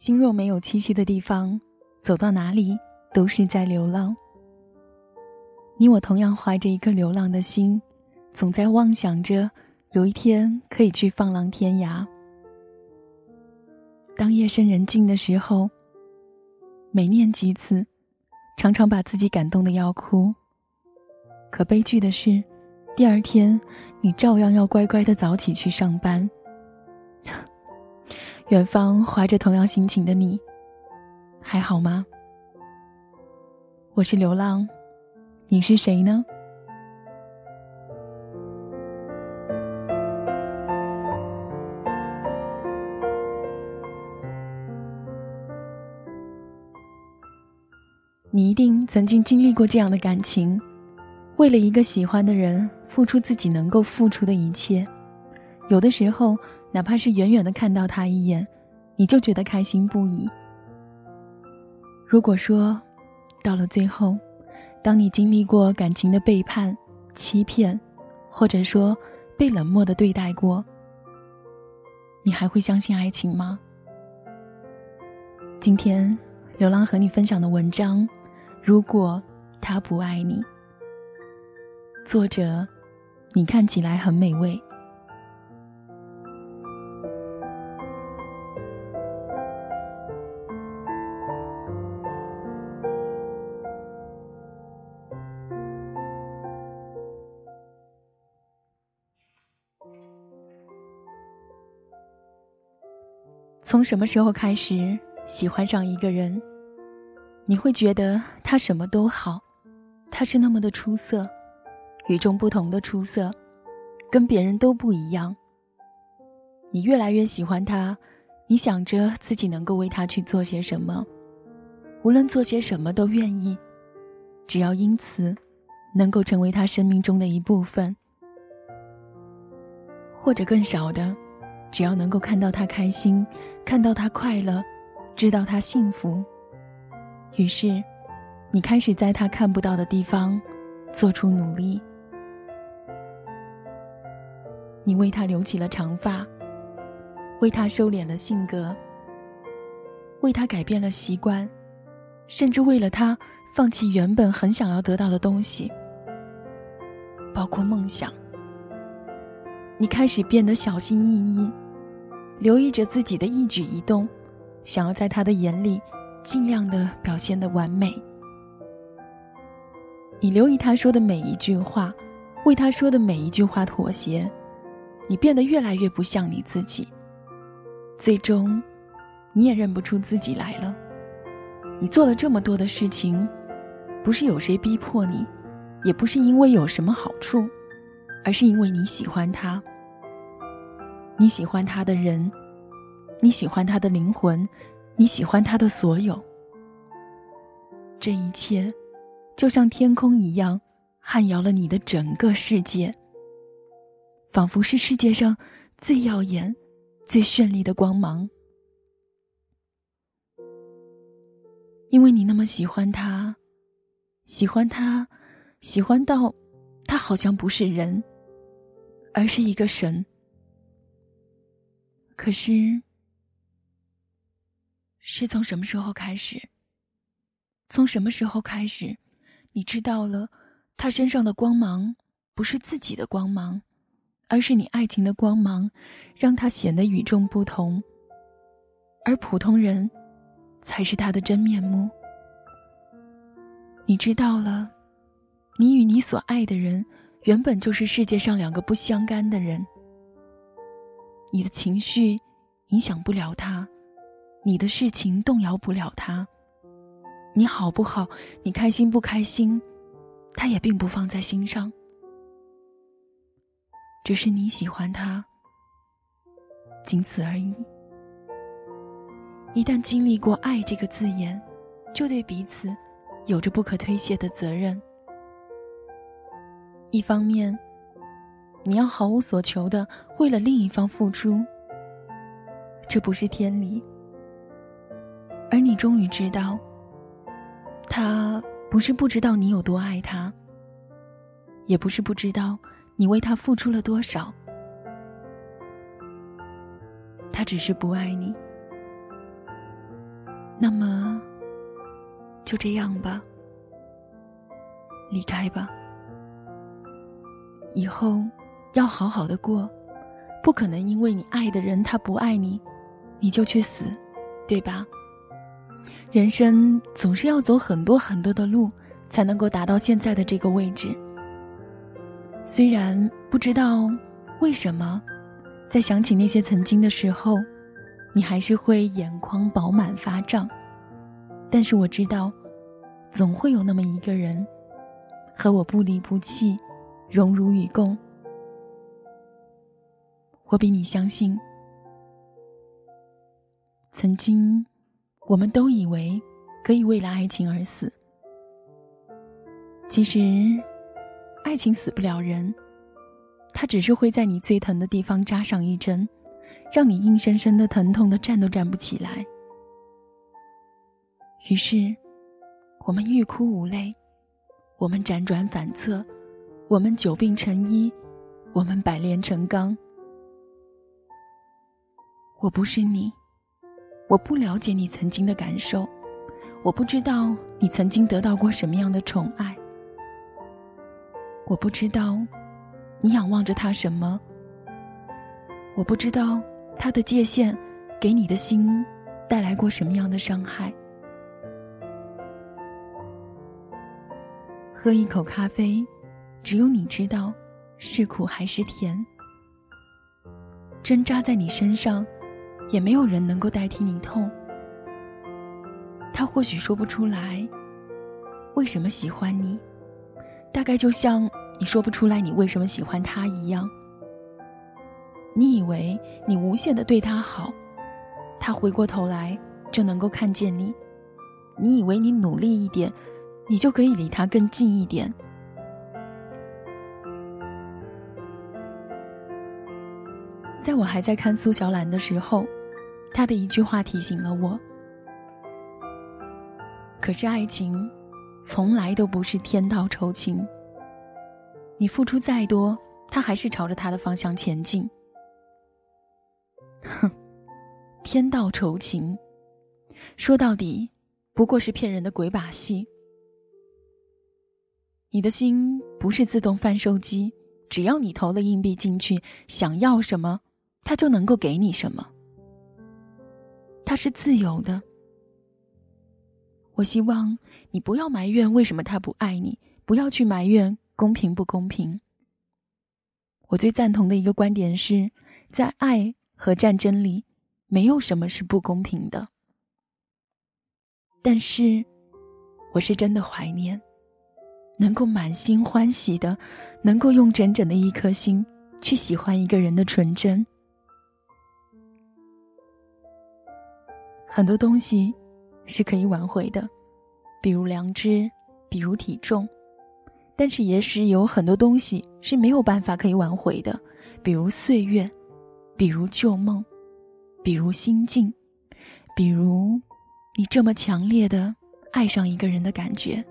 心若没有栖息的地方，走到哪里都是在流浪。你我同样怀着一颗流浪的心，总在妄想着有一天可以去放浪天涯。当夜深人静的时候，每念及此，常常把自己感动的要哭。可悲剧的是，第二天你照样要乖乖的早起去上班。远方怀着同样心情的你，还好吗？我是流浪。你是谁呢？你一定曾经经历过这样的感情：为了一个喜欢的人，付出自己能够付出的一切。有的时候，哪怕是远远的看到他一眼，你就觉得开心不已。如果说，到了最后，当你经历过感情的背叛、欺骗，或者说被冷漠的对待过，你还会相信爱情吗？今天，流浪和你分享的文章，如果他不爱你，作者，你看起来很美味。从什么时候开始喜欢上一个人？你会觉得他什么都好，他是那么的出色，与众不同的出色，跟别人都不一样。你越来越喜欢他，你想着自己能够为他去做些什么，无论做些什么都愿意，只要因此能够成为他生命中的一部分，或者更少的。只要能够看到他开心，看到他快乐，知道他幸福，于是，你开始在他看不到的地方做出努力。你为他留起了长发，为他收敛了性格，为他改变了习惯，甚至为了他放弃原本很想要得到的东西，包括梦想。你开始变得小心翼翼。留意着自己的一举一动，想要在他的眼里尽量的表现的完美。你留意他说的每一句话，为他说的每一句话妥协。你变得越来越不像你自己，最终，你也认不出自己来了。你做了这么多的事情，不是有谁逼迫你，也不是因为有什么好处，而是因为你喜欢他。你喜欢他的人，你喜欢他的灵魂，你喜欢他的所有。这一切，就像天空一样，撼摇了你的整个世界，仿佛是世界上最耀眼、最绚丽的光芒。因为你那么喜欢他，喜欢他，喜欢到，他好像不是人，而是一个神。可是，是从什么时候开始？从什么时候开始，你知道了，他身上的光芒不是自己的光芒，而是你爱情的光芒，让他显得与众不同。而普通人，才是他的真面目。你知道了，你与你所爱的人，原本就是世界上两个不相干的人。你的情绪影响不了他，你的事情动摇不了他。你好不好，你开心不开心，他也并不放在心上。只是你喜欢他，仅此而已。一旦经历过“爱”这个字眼，就对彼此有着不可推卸的责任。一方面。你要毫无所求的为了另一方付出，这不是天理。而你终于知道，他不是不知道你有多爱他，也不是不知道你为他付出了多少，他只是不爱你。那么就这样吧，离开吧。以后要好好的过，不可能因为你爱的人他不爱你，你就去死，对吧？人生总是要走很多很多的路，才能够达到现在的这个位置。虽然不知道为什么，在想起那些曾经的时候，你还是会眼眶饱满发胀，但是我知道，总会有那么一个人，和我不离不弃。荣辱与共，我比你相信。曾经，我们都以为可以为了爱情而死。其实，爱情死不了人，它只是会在你最疼的地方扎上一针，让你硬生生的疼痛的站都站不起来。于是，我们欲哭无泪，我们辗转反侧。我们久病成医，我们百炼成钢。我不是你，我不了解你曾经的感受，我不知道你曾经得到过什么样的宠爱，我不知道你仰望着他什么，我不知道他的界限给你的心带来过什么样的伤害。喝一口咖啡。只有你知道，是苦还是甜。针扎在你身上，也没有人能够代替你痛。他或许说不出来，为什么喜欢你，大概就像你说不出来你为什么喜欢他一样。你以为你无限的对他好，他回过头来就能够看见你。你以为你努力一点，你就可以离他更近一点。在我还在看苏小兰的时候，他的一句话提醒了我。可是爱情，从来都不是天道酬勤。你付出再多，他还是朝着他的方向前进。哼，天道酬勤，说到底，不过是骗人的鬼把戏。你的心不是自动贩售机，只要你投了硬币进去，想要什么。他就能够给你什么？他是自由的。我希望你不要埋怨为什么他不爱你，不要去埋怨公平不公平。我最赞同的一个观点是，在爱和战争里，没有什么是不公平的。但是，我是真的怀念，能够满心欢喜的，能够用整整的一颗心去喜欢一个人的纯真。很多东西是可以挽回的，比如良知，比如体重，但是也许有很多东西是没有办法可以挽回的，比如岁月，比如旧梦，比如心境，比如你这么强烈的爱上一个人的感觉。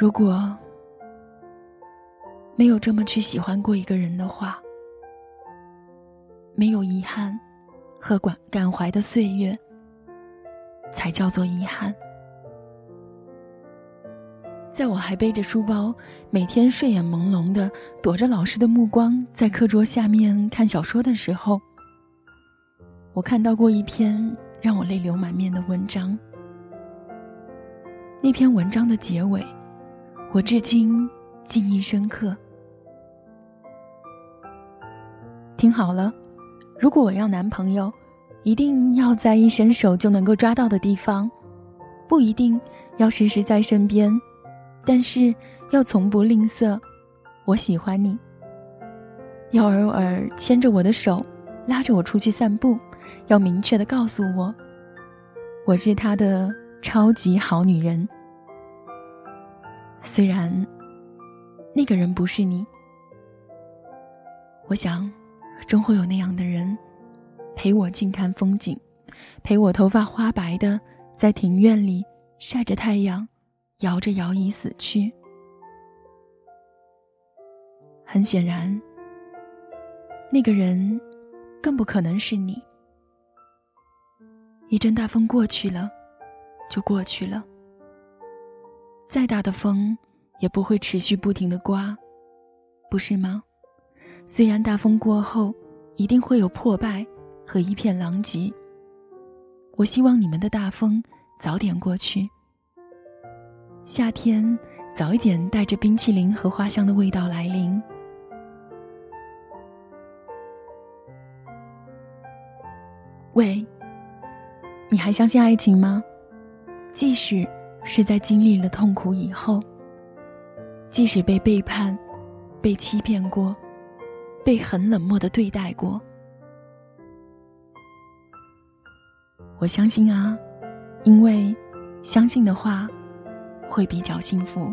如果没有这么去喜欢过一个人的话，没有遗憾。和感感怀的岁月，才叫做遗憾。在我还背着书包，每天睡眼朦胧的躲着老师的目光，在课桌下面看小说的时候，我看到过一篇让我泪流满面的文章。那篇文章的结尾，我至今记忆深刻。听好了。如果我要男朋友，一定要在一伸手就能够抓到的地方，不一定要时时在身边，但是要从不吝啬。我喜欢你，要偶尔牵着我的手，拉着我出去散步，要明确的告诉我，我是他的超级好女人。虽然那个人不是你，我想。终会有那样的人，陪我静看风景，陪我头发花白的在庭院里晒着太阳，摇着摇椅死去。很显然，那个人更不可能是你。一阵大风过去了，就过去了。再大的风，也不会持续不停的刮，不是吗？虽然大风过后，一定会有破败和一片狼藉。我希望你们的大风早点过去，夏天早一点带着冰淇淋和花香的味道来临。喂，你还相信爱情吗？即使是在经历了痛苦以后，即使被背叛、被欺骗过、被很冷漠的对待过，我相信啊，因为相信的话，会比较幸福。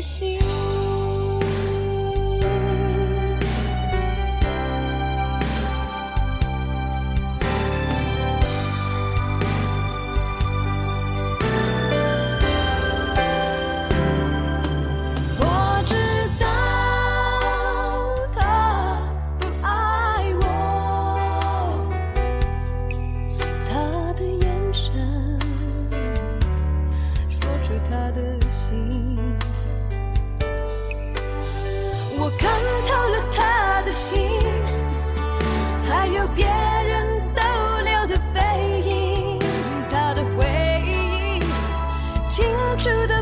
心我知道他不爱我他的眼神说出他的心。住的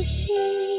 的心。